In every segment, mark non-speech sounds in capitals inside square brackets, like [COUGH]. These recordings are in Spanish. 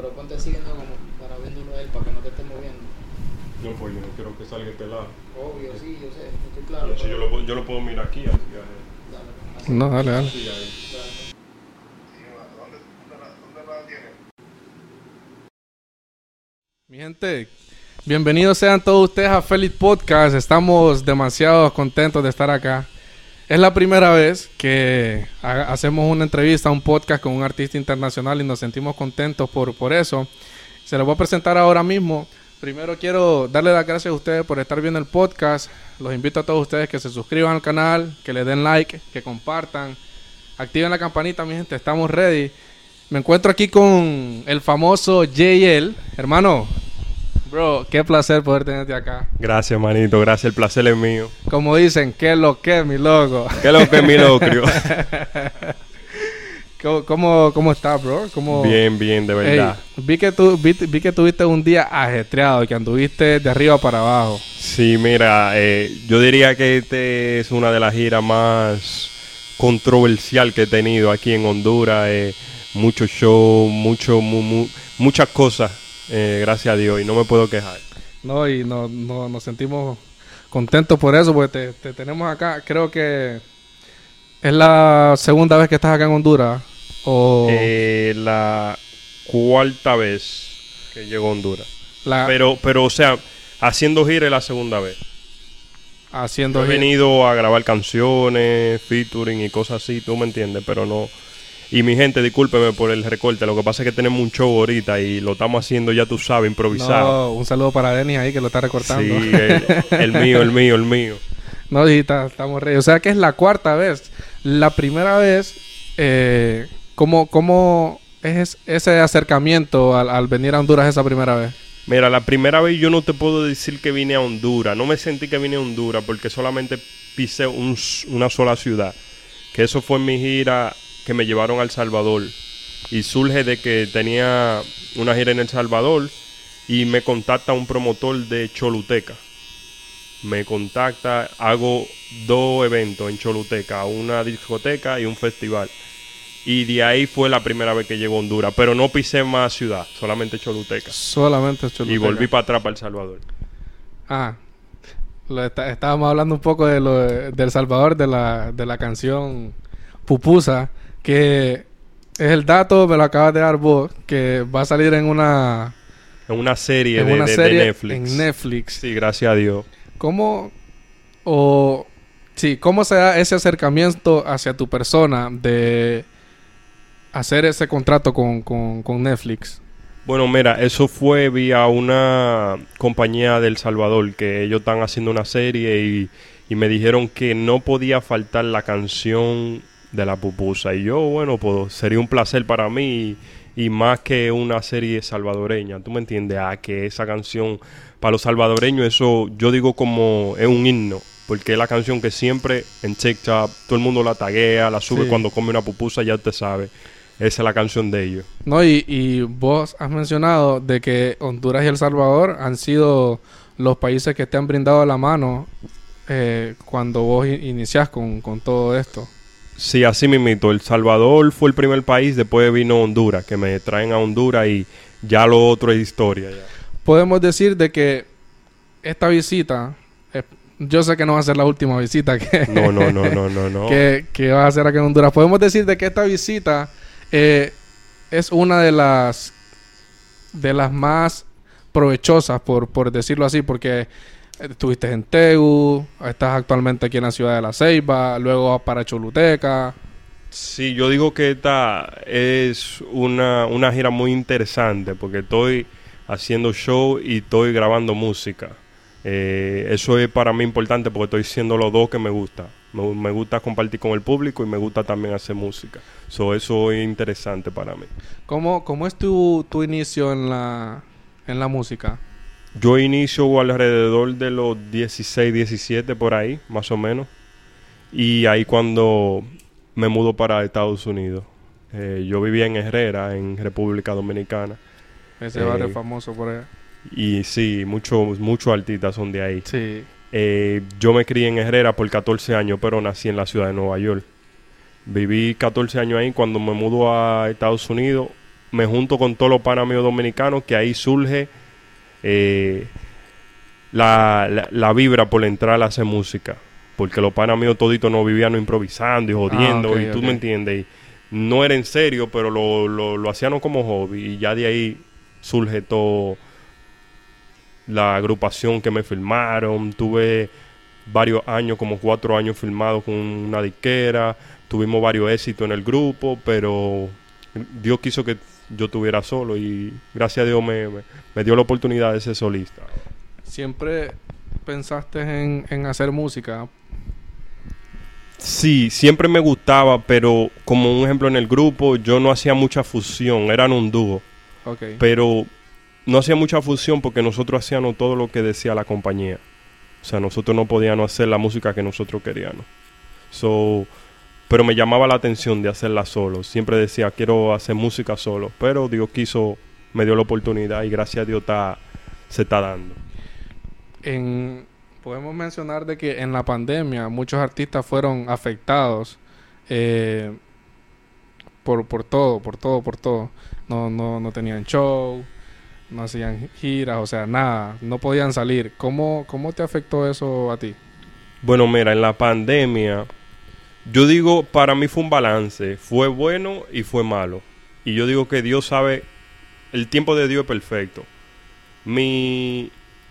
pero ponte siguiendo como para viéndolo a él, para que no te estés moviendo. No, pues yo no quiero que salga pelado. Obvio, sí, yo sé, estoy claro. Así pero- yo, lo, puedo- yo lo puedo mirar aquí. Así, Dale, así, No, dale, dale. así, ahí. dale. Mi gente, bienvenidos sean todos ustedes a Feliz Podcast. Estamos demasiado contentos de estar acá. Es la primera vez que ha- hacemos una entrevista, un podcast con un artista internacional y nos sentimos contentos por, por eso. Se los voy a presentar ahora mismo. Primero quiero darle las gracias a ustedes por estar viendo el podcast. Los invito a todos ustedes que se suscriban al canal, que le den like, que compartan, activen la campanita, mi gente. Estamos ready. Me encuentro aquí con el famoso JL. Hermano, bro, qué placer poder tenerte acá. Gracias, manito. Gracias. El placer es mío. Como dicen, qué lo que, mi loco. ¿Qué lo que es mi locrio? [LAUGHS] ¿Cómo, cómo, cómo estás, bro? ¿Cómo... bien, bien, de verdad. Ey, vi, que tú, vi, vi que tuviste un día ajetreado, que anduviste de arriba para abajo. Sí, mira, eh, yo diría que este es una de las giras más controversial que he tenido aquí en Honduras. eh, mucho show, mucho, mu- mu- muchas cosas, eh, gracias a Dios, y no me puedo quejar. No, y no, no- nos sentimos contentos por eso, porque te, te tenemos acá. Creo que es la segunda vez que estás acá en Honduras. O Eh, la cuarta vez que llego a Honduras. la, Pero, pero, o sea, haciendo gira es la segunda vez. haciendo Yo he venido a grabar canciones, featuring y cosas así, tú me entiendes, pero no. Y mi gente, discúlpeme por el recorte. Lo que pasa es que tenemos un show ahorita y lo estamos haciendo, ya tú sabes, improvisado. No, un saludo para Denis ahí que lo está recortando. Sí, el, el mío, el mío, el mío. [LAUGHS] No, está- estamos re. O sea que es la cuarta vez. La primera vez, eh, ¿cómo, ¿cómo es ese acercamiento al, al venir a Honduras esa primera vez? Mira, la primera vez yo no te puedo decir que vine a Honduras. No me sentí que vine a Honduras porque solamente pisé un una sola ciudad. Que eso fue en mi gira que me llevaron a El Salvador. Y surge de que tenía una gira en El Salvador y me contacta un promotor de Choluteca. Me contacta, hago dos eventos en Choluteca, una discoteca y un festival. Y de ahí fue la primera vez que llego a Honduras, pero no pisé más ciudad, solamente Choluteca. Solamente Choluteca. Y volví para atrás para El Salvador. Ah, lo está- estábamos hablando un poco de lo de, de El Salvador, de la, de la canción Pupusa, que es el dato, me lo acabas de dar vos, que va a salir en una, En una serie, en de, una de- Netflix. en Netflix. Sí, gracias a Dios. ¿Cómo o sí, cómo se da ese acercamiento hacia tu persona de hacer ese contrato con, con, con Netflix? Bueno, mira, eso fue vía una compañía del Salvador que ellos están haciendo una serie y, y me dijeron que no podía faltar la canción de la pupusa. Y yo, bueno, pues sería un placer para mí y, y más que una serie salvadoreña, ¿tú me entiendes? Ah, que esa canción para los salvadoreños, eso yo digo como es un himno. Porque es la canción que siempre en TikTok todo el mundo la taguea, la sube Sí. cuando come una pupusa, ya usted sabe. Esa es la canción de ellos. No, y, y vos has mencionado de que Honduras y El Salvador han sido los países que te han brindado la mano eh, cuando vos i- iniciás con, con todo esto. Sí, así mismito. El Salvador fue el primer país, después vino Honduras, que me traen a Honduras y ya lo otro es historia. ya. Podemos decir de que esta visita, eh, yo sé que no va a ser la última visita que, [LAUGHS] No, no, no, no, no, no. [LAUGHS] que, que vas a hacer aquí en Honduras. Podemos decir de que esta visita eh, es una de las de las más provechosas, por, por decirlo así, porque estuviste en Tegu, estás actualmente aquí en la ciudad de La Ceiba, luego vas para Choluteca. Sí, yo digo que esta es una, una gira muy interesante porque estoy haciendo show y estoy grabando música. Eh, eso es para mí importante porque estoy haciendo los dos que me gusta. Me, me gusta compartir con el público y me gusta también hacer música. So, eso es interesante para mí. ¿Cómo, cómo es tu, tu inicio en la, en la música? Yo inicio alrededor de los 16, 17 por ahí, más o menos. Y ahí cuando me mudo para Estados Unidos. Eh, yo vivía en Herrera, en República Dominicana. Ese Eh, barrio famoso por ahí. Y sí, muchos muchos artistas son de ahí. Sí. Eh, yo me crié en Herrera por 14 años, pero nací en la ciudad de Nueva York. Viví 14 años ahí. Cuando me mudo a Estados Unidos, me junto con todos los panas míos dominicanos, que ahí surge eh, la, la- la vibra por entrar a hacer música. Porque los panas míos toditos no vivían improvisando y jodiendo, Ah, ok, y tú ok. me entiendes. Y no era en serio, pero lo, lo, lo hacían como hobby. Y ya de ahí surge todo la agrupación que me filmaron. Tuve varios años, como cuatro años filmados con una disquera. Tuvimos varios éxitos en el grupo, pero Dios quiso que yo estuviera solo y gracias a Dios me, me- me dio la oportunidad de ser solista. ¿Siempre pensaste en, en hacer música? Sí, siempre me gustaba, pero como un ejemplo en el grupo, yo no hacía mucha fusión, eran un dúo, Ok. pero no hacía mucha fusión porque nosotros hacíamos todo lo que decía la compañía. O sea, nosotros no podíamos hacer la música que nosotros queríamos. So, pero me llamaba la atención de hacerla solo. Siempre decía, quiero hacer música solo. Pero Dios quiso, me dio la oportunidad y gracias a Dios está, se está dando. En, podemos mencionar de que en la pandemia muchos artistas fueron afectados eh, por, por todo, por todo, por todo. No, no, no tenían show, no hacían giras, o sea, nada, no podían salir. ¿Cómo, cómo te afectó eso a ti? Bueno, mira, en la pandemia, yo digo, para mí fue un balance. Fue bueno y fue malo. Y yo digo que Dios sabe, el tiempo de Dios es perfecto. Mi,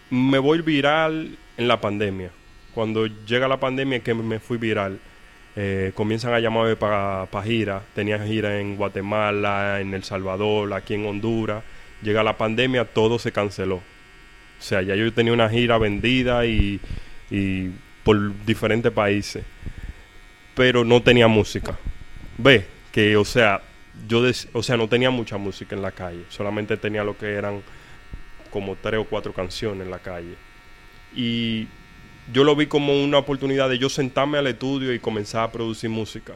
me voy viral en la pandemia. Cuando llega la pandemia que me fui viral, eh, comienzan a llamarme para gira. Tenía gira en Guatemala, en El Salvador, aquí en Honduras. Llega la pandemia, todo se canceló. O sea, ya yo tenía una gira vendida y, y por diferentes países. Pero no tenía música. Ve, que o sea, yo o sea, no tenía mucha música en la calle. Solamente tenía lo que eran como tres o cuatro canciones en la calle. Y yo lo vi como una oportunidad de yo sentarme al estudio y comenzar a producir música.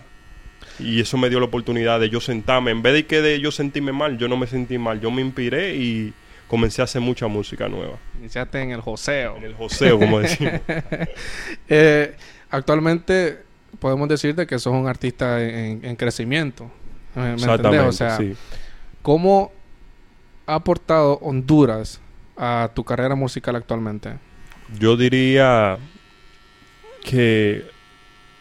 Y eso me dio la oportunidad de yo sentarme. En vez de que de yo sentirme mal, yo no me sentí mal. Yo me inspiré y comencé a hacer mucha música nueva. Iniciaste en el joseo. En el joseo, como decimos. [LAUGHS] Eh, actualmente podemos decirte que sos un artista en, en crecimiento. ¿Me- ¿Me entendés? Exactamente, O sea, sí. ¿cómo ha aportado Honduras a tu carrera musical actualmente? Yo diría que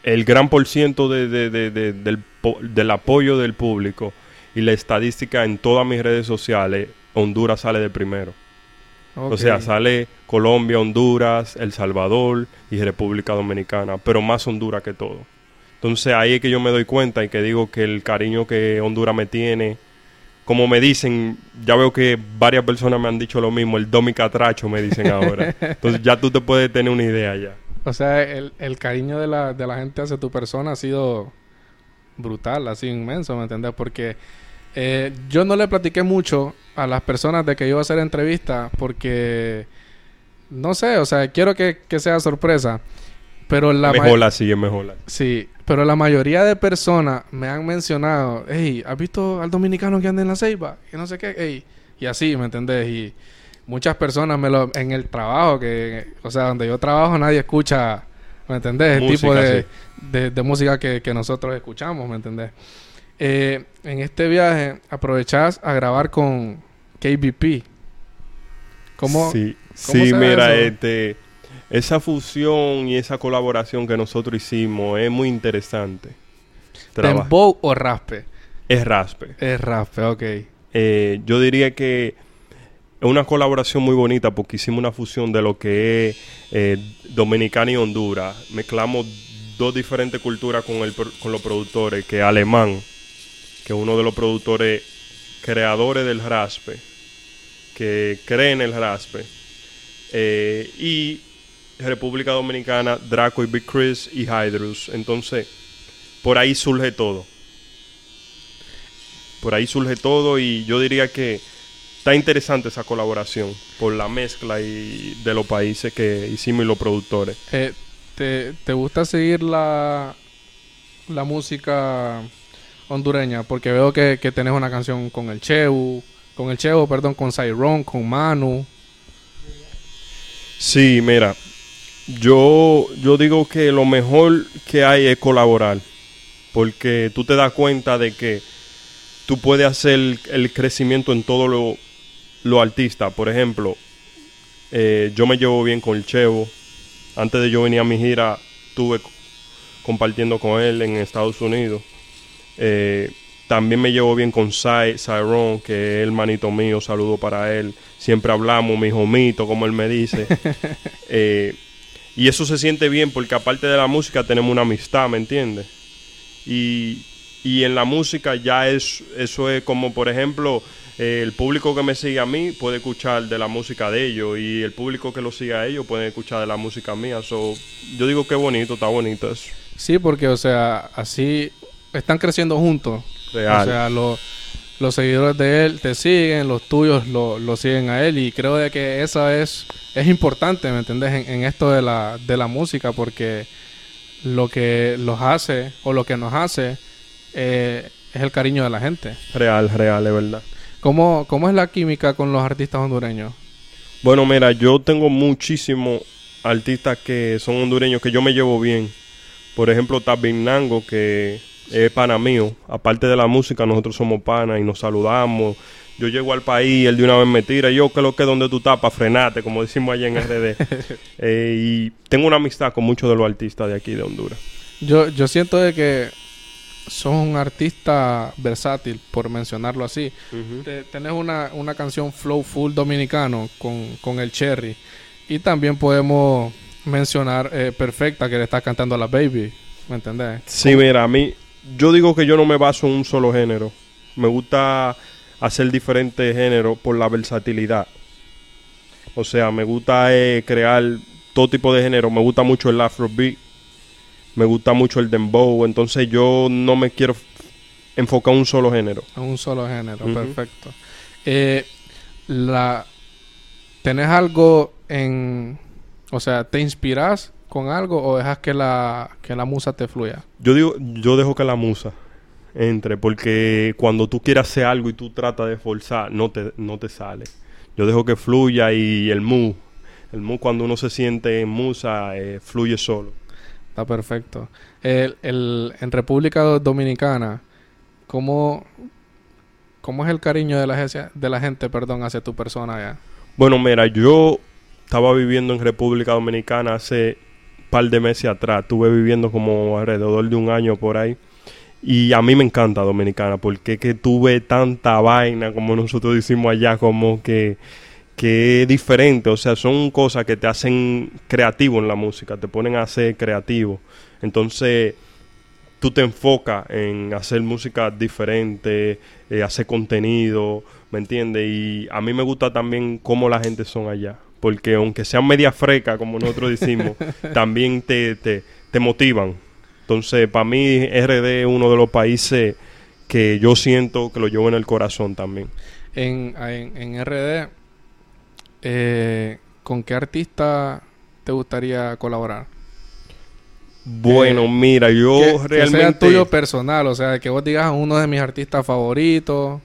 el gran por ciento de, de- de- de- del, del apoyo del público y la estadística en todas mis redes sociales, Honduras sale de primero. O sea, sale Colombia, Honduras, El Salvador y República Dominicana, pero más Honduras que todo. Entonces ahí es que yo me doy cuenta y que digo que el cariño que Honduras me tiene, como me dicen, ya veo que varias personas me han dicho lo mismo, el Domi Catracho me dicen ahora. [LAUGHS] Entonces ya tú te puedes tener una idea ya. O sea, el, el cariño de la, de la gente hacia tu persona ha sido brutal, así inmenso, ¿me entiendes? Porque eh, yo no le platiqué mucho a las personas de que iba a hacer entrevista porque, no sé, o sea, quiero que, que sea sorpresa. Pero la mejor así, es mejor. Sí, pero la mayoría de personas me han mencionado, hey, ¿has visto al dominicano que anda en la ceiba? Y no sé qué, hey. Y así, ¿me entendés? Y muchas personas me lo... En el trabajo, que... O sea, donde yo trabajo nadie escucha, ¿me entendés? El tipo Música, de, sí. de, de música que, que nosotros escuchamos, ¿me entendés? Eh, en este viaje aprovechás a grabar con KBP. ¿Cómo? Sí, cómo sí mira, eso? este, esa fusión y esa colaboración que nosotros hicimos es muy interesante. Traba- ¿Dembow o raspe? es raspe. Es raspe, ok. Eh, yo diría que es una colaboración muy bonita porque hicimos una fusión de lo que es eh, Dominicana y Honduras. Mezclamos dos diferentes culturas con, el, con los productores, que es alemán, que es uno de los productores creadores del raspe, que cree en el raspe, eh, y República Dominicana, Draco y Big Chris y Hydrus. Entonces, por ahí surge todo. Por ahí surge todo y yo diría que está interesante esa colaboración por la mezcla y de los países que hicimos y los productores. Eh, ¿te, te gusta seguir la, la música hondureña? Porque veo que, que tenés una canción con el Cheu, con el Cheu, perdón, con Cyrón, con Manu. Sí, mira, yo, yo digo que lo mejor que hay es colaborar, porque tú te das cuenta de que tú puedes hacer el, crecimiento en todo lo, lo artista. Por ejemplo, eh, yo me llevo bien con el Chevo. Antes de yo venir a mi gira, estuve compartiendo con él en Estados Unidos. Eh, también me llevo bien con Sai, Cyrone, que es el manito mío, saludo para él. Siempre hablamos, mi jomito, como él me dice. [LAUGHS] Eh, y eso se siente bien porque aparte de la música tenemos una amistad, ¿me entiendes? Y, y en la música ya es, eso es como, por ejemplo, eh, el público que me sigue a mí puede escuchar de la música de ellos y el público que lo sigue a ellos puede escuchar de la música mía. So, yo digo que bonito, está bonito eso. Sí, porque, o sea, así están creciendo juntos. Real. O sea, lo- los seguidores de él te siguen, los tuyos lo, lo siguen a él. Y creo de que esa es, es importante, ¿me entendés? En, en esto de la, de la música, porque lo que los hace, o lo que nos hace, eh, es el cariño de la gente. real, real, es verdad. ¿Cómo, ¿Cómo es la química con los artistas hondureños? Bueno, mira, yo tengo muchísimos artistas que son hondureños que yo me llevo bien. Por ejemplo, está Nango, que es pana mío. Aparte de la música, nosotros somos panas y nos saludamos. Yo llego al país, él de una vez me tira. Yo, que lo que donde tú estás, para frenarte, como decimos allá en RD. [LAUGHS] Eh, y tengo una amistad con muchos de los artistas de aquí de Honduras. Yo, yo siento de que sos un artista versátil, por mencionarlo así. Te- tenés una, una canción flow full dominicano con, con el Cherry. Y también podemos mencionar eh, Perfecta que le estás cantando a la Baby. ¿Me entendés? Sí, mira, a mí, yo digo que yo no me baso en un solo género. Me gusta hacer diferentes géneros por la versatilidad. O sea, me gusta eh, crear todo tipo de género. Me gusta mucho el afrobeat. Me gusta mucho el dembow. Entonces yo no me quiero enfocar en un solo género. En un solo género. Perfecto. Eh, la, ¿Tenés algo en... O sea, ¿te inspiras con algo o dejas que la, que la musa te fluya? Yo digo, yo dejo que la musa entre, porque cuando tú quieres hacer algo y tú tratas de forzar, no te, no te sale. Yo dejo que fluya y el mu, el mu cuando uno se siente en musa, eh, fluye solo. Está perfecto. El, el- en República Do- Dominicana, ¿cómo, ¿cómo es el cariño de la, gente- de la gente perdón, hacia tu persona allá? Bueno, mira, yo estaba viviendo en República Dominicana hace par de meses atrás. Estuve viviendo como alrededor de un año por ahí. Y a mí me encanta Dominicana porque que tuve tanta vaina, como nosotros decimos allá, como que, que es diferente. O sea, son cosas que te hacen creativo en la música, te ponen a ser creativo. Entonces, tú te enfocas en hacer música diferente, eh, hacer contenido, ¿me entiendes? Y a mí me gusta también cómo la gente son allá. Porque aunque sean media freca, como nosotros decimos, [LAUGHS] también te, te, te motivan. Entonces, para mí, RD es uno de los países que yo siento que lo llevo en el corazón también. En, en, en RD, eh, ¿con qué artista te gustaría colaborar? Bueno, mira, yo que, que sea realmente... tuyo personal, o sea, que vos digas uno de mis artistas favoritos.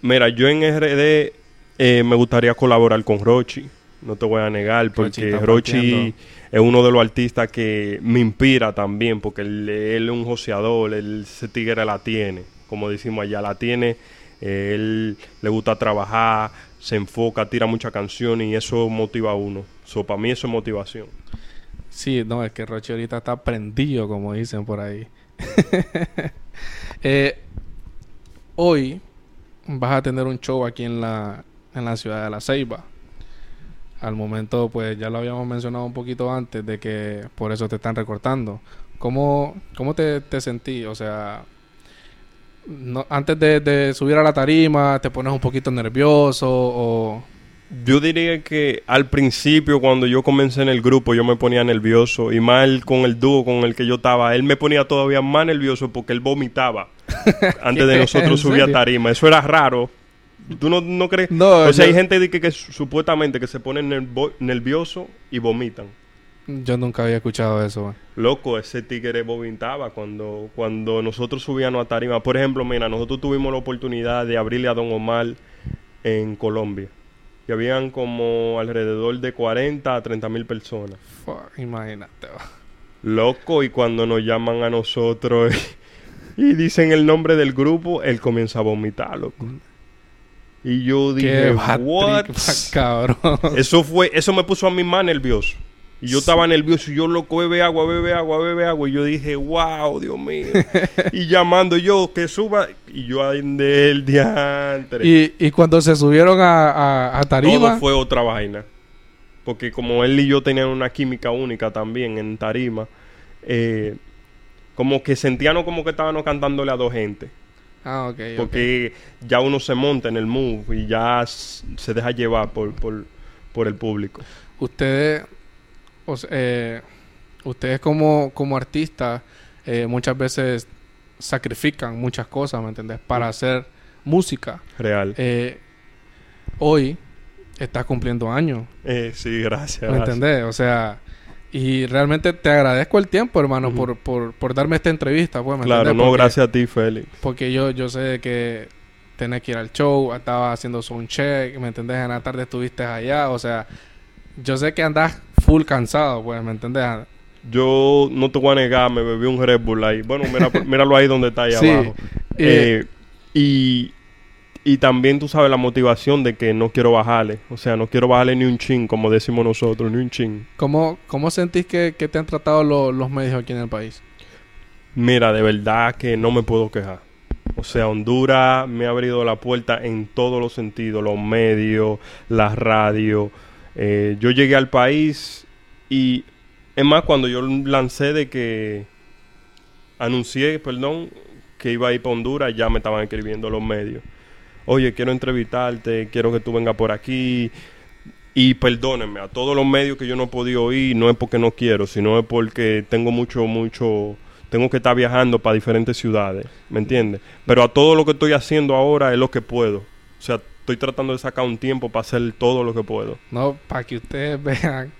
Mira, yo en RD eh, me gustaría colaborar con Rochi. No te voy a negar, Rochi porque Rochi es uno de los artistas que me inspira también, porque él, él es un joseador, él ese tigre la tiene, como decimos allá, la tiene. él le gusta trabajar, se enfoca, tira muchas canciones y eso motiva a uno. So, para mí eso es motivación. Sí, no, es que Roche ahorita está prendido, como dicen por ahí. [LAUGHS] Eh, hoy vas a tener un show aquí en la, en la ciudad de La Ceiba. Al momento, pues ya lo habíamos mencionado un poquito antes de que por eso te están recortando. ¿Cómo, cómo te, te sentí? O sea, no, antes de, de subir a la tarima, ¿te pones un poquito nervioso o...? Yo diría que al principio, cuando yo comencé en el grupo, yo me ponía nervioso. Y más el- con el dúo con el que yo estaba, él me ponía todavía más nervioso porque él vomitaba [LAUGHS] antes de ¿En nosotros subir a tarima. Eso era raro. ¿Tú no, no crees? No, o sea, yo- hay gente de que, que su- supuestamente que se ponen nervo- nervioso y vomitan. Yo nunca había escuchado eso. man. Loco, ese tigre vomitaba cuando, cuando nosotros subíamos a tarima. Por ejemplo, mira, nosotros tuvimos la oportunidad de abrirle a Don Omar en Colombia. Y habían como alrededor de 40 a 30 mil personas. Fuck, imagínate. Loco, y cuando nos llaman a nosotros, [LAUGHS] y dicen el nombre del grupo, él comienza a vomitar, loco. Y yo Qué dije, bad what? [LAUGHS] cabrón. Eso fue, eso me puso a mí más nervioso. Y yo estaba nervioso y yo loco, bebe agua, bebe agua, bebe agua. Y yo dije, wow, Dios mío. [LAUGHS] y llamando yo, que suba. Y yo ahí del diantre. Y, y cuando se subieron a, a, a tarima, Todo fue otra vaina. Porque como él y yo tenían una química única también en tarima, eh, como que sentíamos como que estábamos cantándole a dos gente. Ah, ok. Porque ya uno se monta en el move y ya se deja llevar por, por, por el público. Ustedes, o sea, eh, ustedes como, como artistas, eh, muchas veces sacrifican muchas cosas, ¿me entendés? Para hacer música. Real. Eh, hoy estás cumpliendo años, Eh, sí, gracias. ¿me gracias. entendés? O sea, y realmente te agradezco el tiempo, hermano, por, por, por darme esta entrevista, pues, ¿me Claro, no, Porque- gracias a ti, Félix. Porque yo, yo sé que tenés que ir al show, estaba haciendo un check, ¿me entendés? En la tarde estuviste allá, o sea, yo sé que andás full cansado, pues, ¿me entendés? Yo no te voy a negar, me bebí un Red Bull ahí. Bueno, mira, [LAUGHS] míralo ahí donde está ahí Sí. abajo. Eh, Eh, y, y también tú sabes la motivación de que no quiero bajarle. O sea, no quiero bajarle ni un chin, como decimos nosotros, ni un chin. ¿cómo, ¿Cómo sentís que, que te han tratado lo- los medios aquí en el país? Mira, de verdad que no me puedo quejar. O sea, Honduras me ha abrido la puerta en todos los sentidos, los medios, las radios. Eh, yo llegué al país y es más cuando yo lancé de que anuncié, perdón, que iba a ir para Honduras, ya me estaban escribiendo los medios. Oye, quiero entrevistarte, quiero que tú vengas por aquí. Y perdónenme, a todos los medios que yo no he podido ir, no es porque no quiero, sino es porque tengo mucho, mucho, tengo que estar viajando para diferentes ciudades, ¿me entiendes? Pero a todo lo que estoy haciendo ahora es lo que puedo. O sea, estoy tratando de sacar un tiempo para hacer todo lo que puedo. No, para que ustedes [LAUGHS] vean.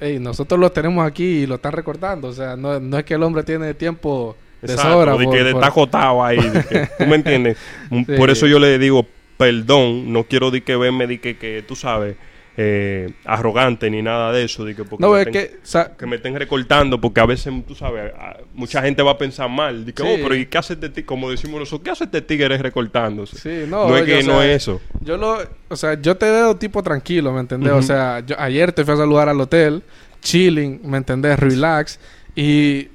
Ey, nosotros lo tenemos aquí y lo están recordando. O sea, no, no es que el hombre tiene tiempo de Exacto, sobra. de por- que por- está acotado ahí. que- ¿Tú me entiendes? [LAUGHS] Sí. Por eso yo le digo, perdón, no quiero de que verme de que, que tú sabes, eh, arrogante ni nada de eso. De que porque No, me es que... o sea, que me estén recortando porque a veces, tú sabes, a- mucha gente va a pensar mal. De que, Sí. oh, pero ¿y qué hace este tigre? Como decimos nosotros, ¿qué hace este tigre recortándose? sí, no. no es que o sea, no es eso. Yo lo, o sea, yo te veo tipo tranquilo, ¿me entendés? O sea, yo ayer te fui a saludar al hotel, chilling, ¿me entendés? Relax. Y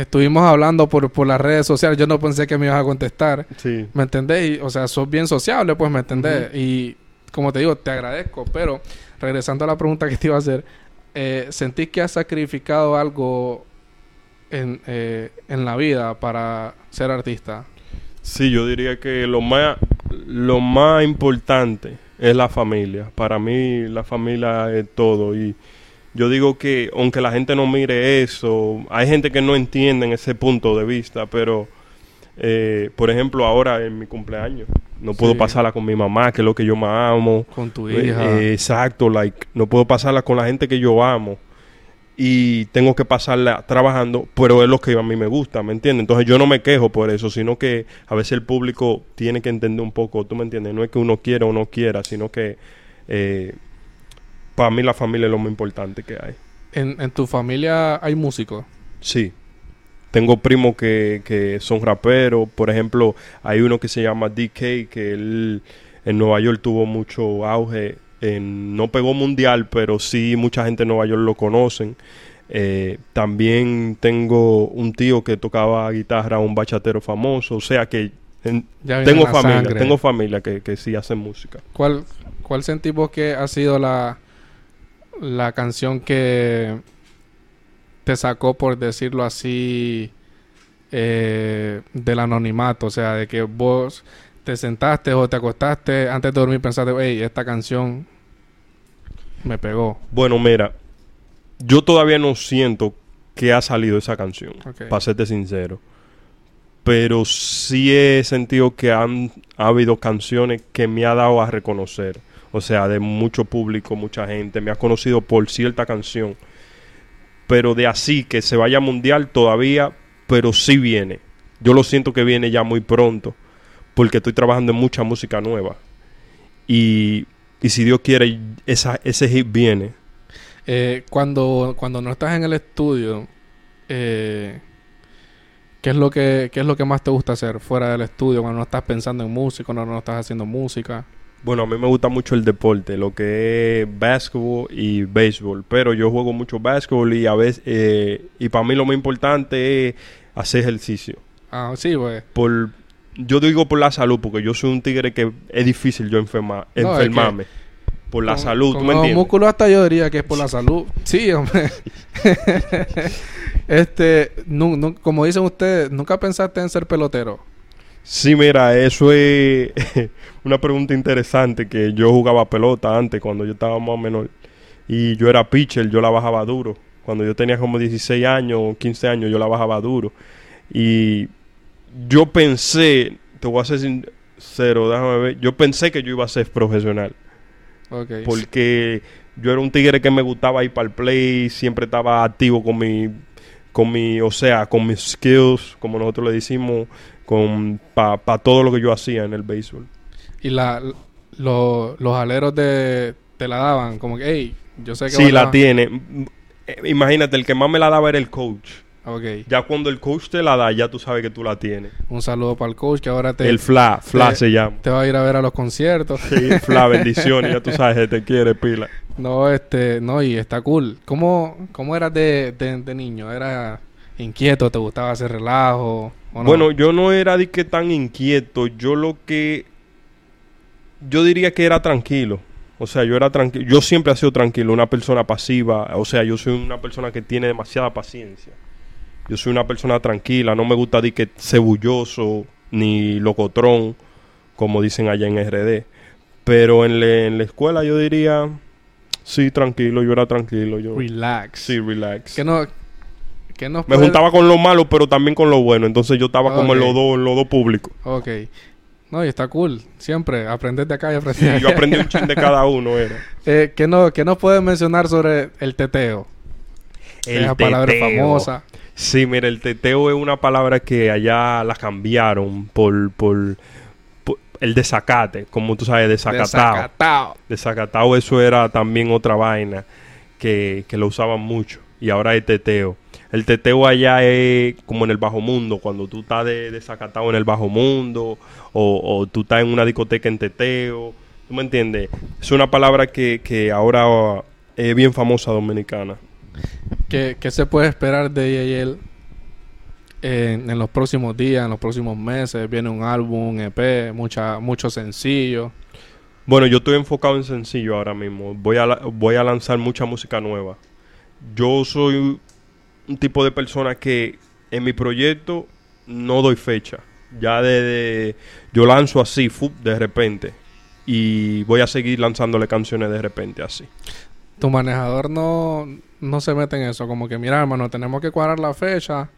estuvimos hablando por, por las redes sociales. Yo no pensé que me ibas a contestar, Sí. ¿me entendés? Y, o sea, sos bien sociable, pues, ¿me entendés? Y como te digo, te agradezco. Pero regresando a la pregunta que te iba a hacer, eh, ¿sentís que has sacrificado algo en, eh, en la vida para ser artista? Sí, yo diría que lo más, lo más importante es la familia. Para mí la familia es todo. Y yo digo que aunque la gente no mire eso, hay gente que no entiende ese punto de vista, pero eh, por ejemplo ahora en mi cumpleaños no puedo Sí. pasarla con mi mamá, que es lo que yo más amo. Con tu hija. eh, exacto, like, no puedo pasarla con la gente que yo amo. Y tengo que pasarla trabajando, pero es lo que a mí me gusta, ¿me entiendes? Entonces yo no me quejo por eso, sino que a veces el público tiene que entender un poco, ¿tú me entiendes? No es que uno quiera o no quiera, sino que eh, para mí la familia es lo más importante que hay. ¿En, en tu familia hay músicos? Sí. Tengo primos que, que son raperos. Por ejemplo, hay uno que se llama DK, que él en Nueva York tuvo mucho auge. En, no pegó mundial, pero sí mucha gente en Nueva York lo conocen. Eh, también tengo un tío que tocaba guitarra, un bachatero famoso. O sea que en- tengo familia, sangre. tengo familia que, que sí hacen música. ¿Cuál, cuál sentís vos que ha sido la, la canción que te sacó, por decirlo así, eh, del anonimato? O sea, de que vos te sentaste o te acostaste antes de dormir pensaste, hey, esta canción me pegó. Bueno, mira, yo todavía no siento que ha salido esa canción, Ok. para serte sincero. Pero sí he sentido que han ha habido canciones que me ha dado a reconocer. O sea, de mucho público, mucha gente me ha conocido por cierta canción. Pero de así que se vaya mundial todavía, pero sí viene. Yo lo siento que viene ya muy pronto, porque estoy trabajando en mucha música nueva. Y, y si Dios quiere, esa, ese hit viene. Eh, cuando, cuando no estás en el estudio, eh, ¿Qué es lo que qué es lo que más te gusta hacer fuera del estudio cuando no estás pensando en música, cuando no estás haciendo música? Bueno, a mí me gusta mucho el deporte, lo que es básquetbol y béisbol, pero yo juego mucho básquetbol y a veces eh, y para mí lo más importante es hacer ejercicio. Ah, sí, pues. Por yo digo por la salud porque yo soy un tigre que es difícil yo enferma, No, es que enfermarme por la Con- salud, ¿tú con me los entiendes? músculos hasta yo diría que es por la salud. Sí, hombre. [LAUGHS] [LAUGHS] este, nu- como dicen ustedes, ¿nunca pensaste en ser pelotero? Sí, mira, eso es [LAUGHS] una pregunta interesante que yo jugaba pelota antes cuando yo estaba más menor y yo era pitcher, yo la bajaba duro. Cuando yo tenía como 16 años o 15 años yo la bajaba duro. Y yo pensé, te voy a ser sincero, déjame ver, yo pensé que yo iba a ser profesional porque yo era un tigre que me gustaba ir para el play, siempre estaba activo con mi, con mi, o sea, con mis skills, como nosotros le decimos, con para todo lo que yo hacía en el béisbol. Y la, lo- los aleros de, te la daban, como que, hey, yo sé que Sí, la tiene. Eh, Imagínate, el que más me la daba era el coach. Ok. Ya cuando el coach te la da, ya tú sabes que tú la tienes. Un saludo para el coach que ahora te, el FLA, FLA te- se llama. te va a ir a ver a los conciertos. Sí, FLA, [LAUGHS] bendiciones, ya tú sabes que te quiere, pila. No, este, no, y está cool. ¿Cómo, cómo eras de, de, de niño? ¿Era inquieto? ¿Te gustaba hacer relajo? o no? Bueno, yo no era de que tan inquieto. Yo lo que. Yo diría que era tranquilo. O sea, yo era tranquilo. Yo siempre he sido tranquilo, una persona pasiva. O sea, yo soy una persona que tiene demasiada paciencia. Yo soy una persona tranquila. No me gusta de que cebulloso ni locotrón, como dicen allá en RD. Pero en, la- en la escuela yo diría. Sí, tranquilo. Yo era tranquilo. Yo, Relax. sí, relax. ¿Qué no, qué nos Me puede- juntaba con lo malo, pero también con lo bueno. Entonces yo estaba como en los dos, en los dos públicos. Ok. No, y está cool. Siempre aprender de acá y aprender Sí, de yo aprendí un chin de cada uno, era. [LAUGHS] Eh, ¿qué, no, ¿Qué nos puedes mencionar sobre el teteo? Esa palabra famosa. Sí, mira, el teteo es una palabra que allá la cambiaron por, por, por el desacate, como tú sabes, desacatado. Desacatado. Desacatado, eso era también otra vaina que, que lo usaban mucho. Y ahora es teteo. El teteo allá es como en el bajo mundo, cuando tú estás de, desacatado en el bajo mundo, o, o tú estás en una discoteca en teteo. ¿Tú me entiendes? Es una palabra que, que ahora es bien famosa dominicana. ¿Qué, qué se puede esperar de Yayel en, en los próximos días, en los próximos meses? Viene un álbum, un EP, mucha, muchos sencillos. Bueno, yo estoy enfocado en sencillo ahora mismo. Voy a, voy a lanzar mucha música nueva. Yo soy un tipo de persona que en mi proyecto no doy fecha. Ya de, de- yo lanzo así, de repente. Y voy a seguir lanzándole canciones de repente así. Tu manejador no, no se mete en eso, como que mira hermano, tenemos que cuadrar la fecha.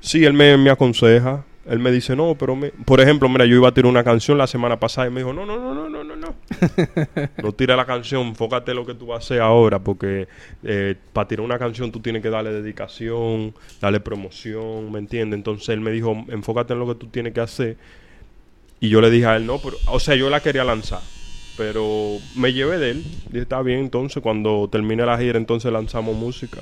Sí, él me, me aconseja. Él me dice, no, pero me... Por ejemplo, mira, yo iba a tirar una canción la semana pasada y me dijo, no, no, no, no, no, [LAUGHS] no, tira la canción, enfócate en lo que tú vas a hacer ahora, porque eh, para tirar una canción tú tienes que darle dedicación, darle promoción, ¿me entiendes? Entonces él me dijo, enfócate en lo que tú tienes que hacer. Y yo le dije a él, no. O sea, yo la quería lanzar. Pero me llevé de él. Dije, está bien, entonces cuando termine la gira, entonces lanzamos música.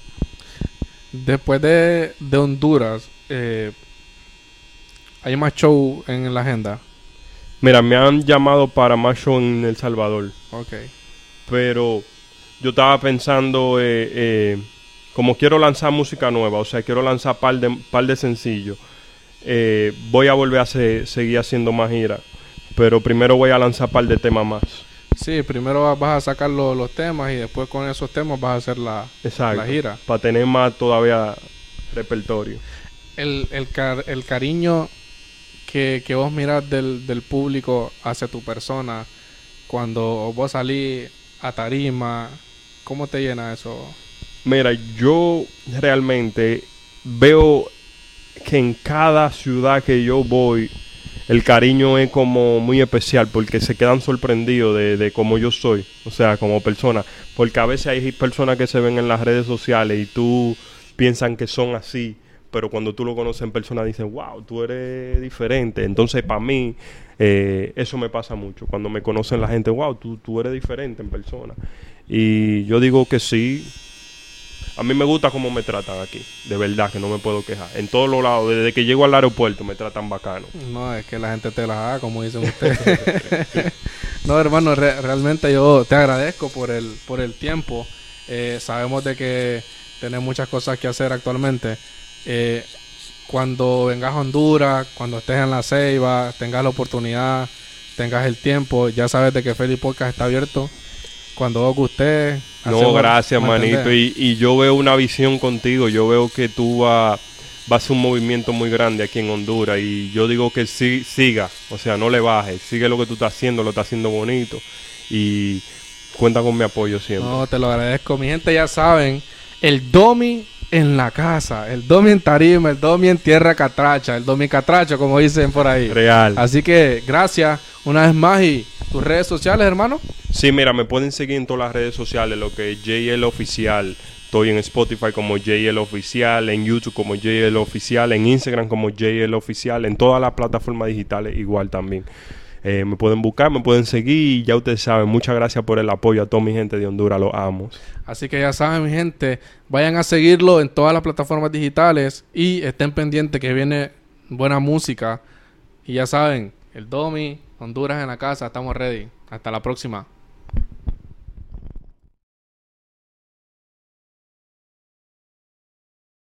Después de, de Honduras, eh, hay más show en la agenda. Mira, me han llamado para más show en El Salvador. Ok. pero yo estaba pensando eh, eh, como quiero lanzar música nueva o sea quiero lanzar par de par de sencillos eh, voy a volver a se- seguir haciendo más giras pero primero voy a lanzar par de temas más Sí, primero va- vas a sacar lo- los temas y después con esos temas vas a hacer la, exacto la gira. para tener más todavía repertorio El, el, car- el cariño que, que vos mirás del, del público hacia tu persona cuando vos salís a tarima, ¿cómo te llena eso? mira yo realmente veo que en cada ciudad que yo voy el cariño es como muy especial porque se quedan sorprendidos de, de cómo yo soy, o sea, como persona. Porque a veces hay personas que se ven en las redes sociales y tú piensan que son así, pero cuando tú lo conoces en persona dicen, wow, tú eres diferente. Entonces, para mí, eh, eso me pasa mucho. Cuando me conocen la gente, wow, tú, tú eres diferente en persona. Y yo digo que sí, A mí me gusta cómo me tratan aquí. De verdad que no me puedo quejar. En todos los lados, desde que llego al aeropuerto me tratan bacano. No, es que la gente te la da, como dicen ustedes. [LAUGHS] no, hermano, re- realmente yo te agradezco por el, por el tiempo. Eh, sabemos de que tenés muchas cosas que hacer actualmente. Eh, cuando vengas a Honduras, cuando estés en la Ceiba, tengas la oportunidad, tengas el tiempo, ya sabes de que Felipe Podcast está abierto. Cuando vos guste. No, gracias, ¿me manito. Y, y yo veo una visión contigo. Yo veo que tú vas va a ser un movimiento muy grande aquí en Honduras. Y yo digo que sí, siga. O sea, no le bajes. Sigue lo que tú estás haciendo. Lo estás haciendo bonito. Y cuenta con mi apoyo siempre. No, te lo agradezco. Mi gente ya saben, el Domi en la casa, el Domi en Tarima, el Domi en Tierra Catracha, el Domi Catracho, como dicen por ahí. Real. Así que gracias una vez más y tus redes sociales, hermano. Sí, mira, me pueden seguir en todas las redes sociales, lo que es JL Oficial. Estoy en Spotify como JL Oficial, en YouTube como JL Oficial, en Instagram como JL Oficial, en todas las plataformas digitales igual también. Eh, me pueden buscar, me pueden seguir y ya ustedes saben, muchas gracias por el apoyo a toda mi gente de Honduras, los amo. Así que ya saben, mi gente, vayan a seguirlo en todas las plataformas digitales y estén pendientes que viene buena música. Y ya saben, el Domi, Honduras en la casa, estamos ready. Hasta la próxima.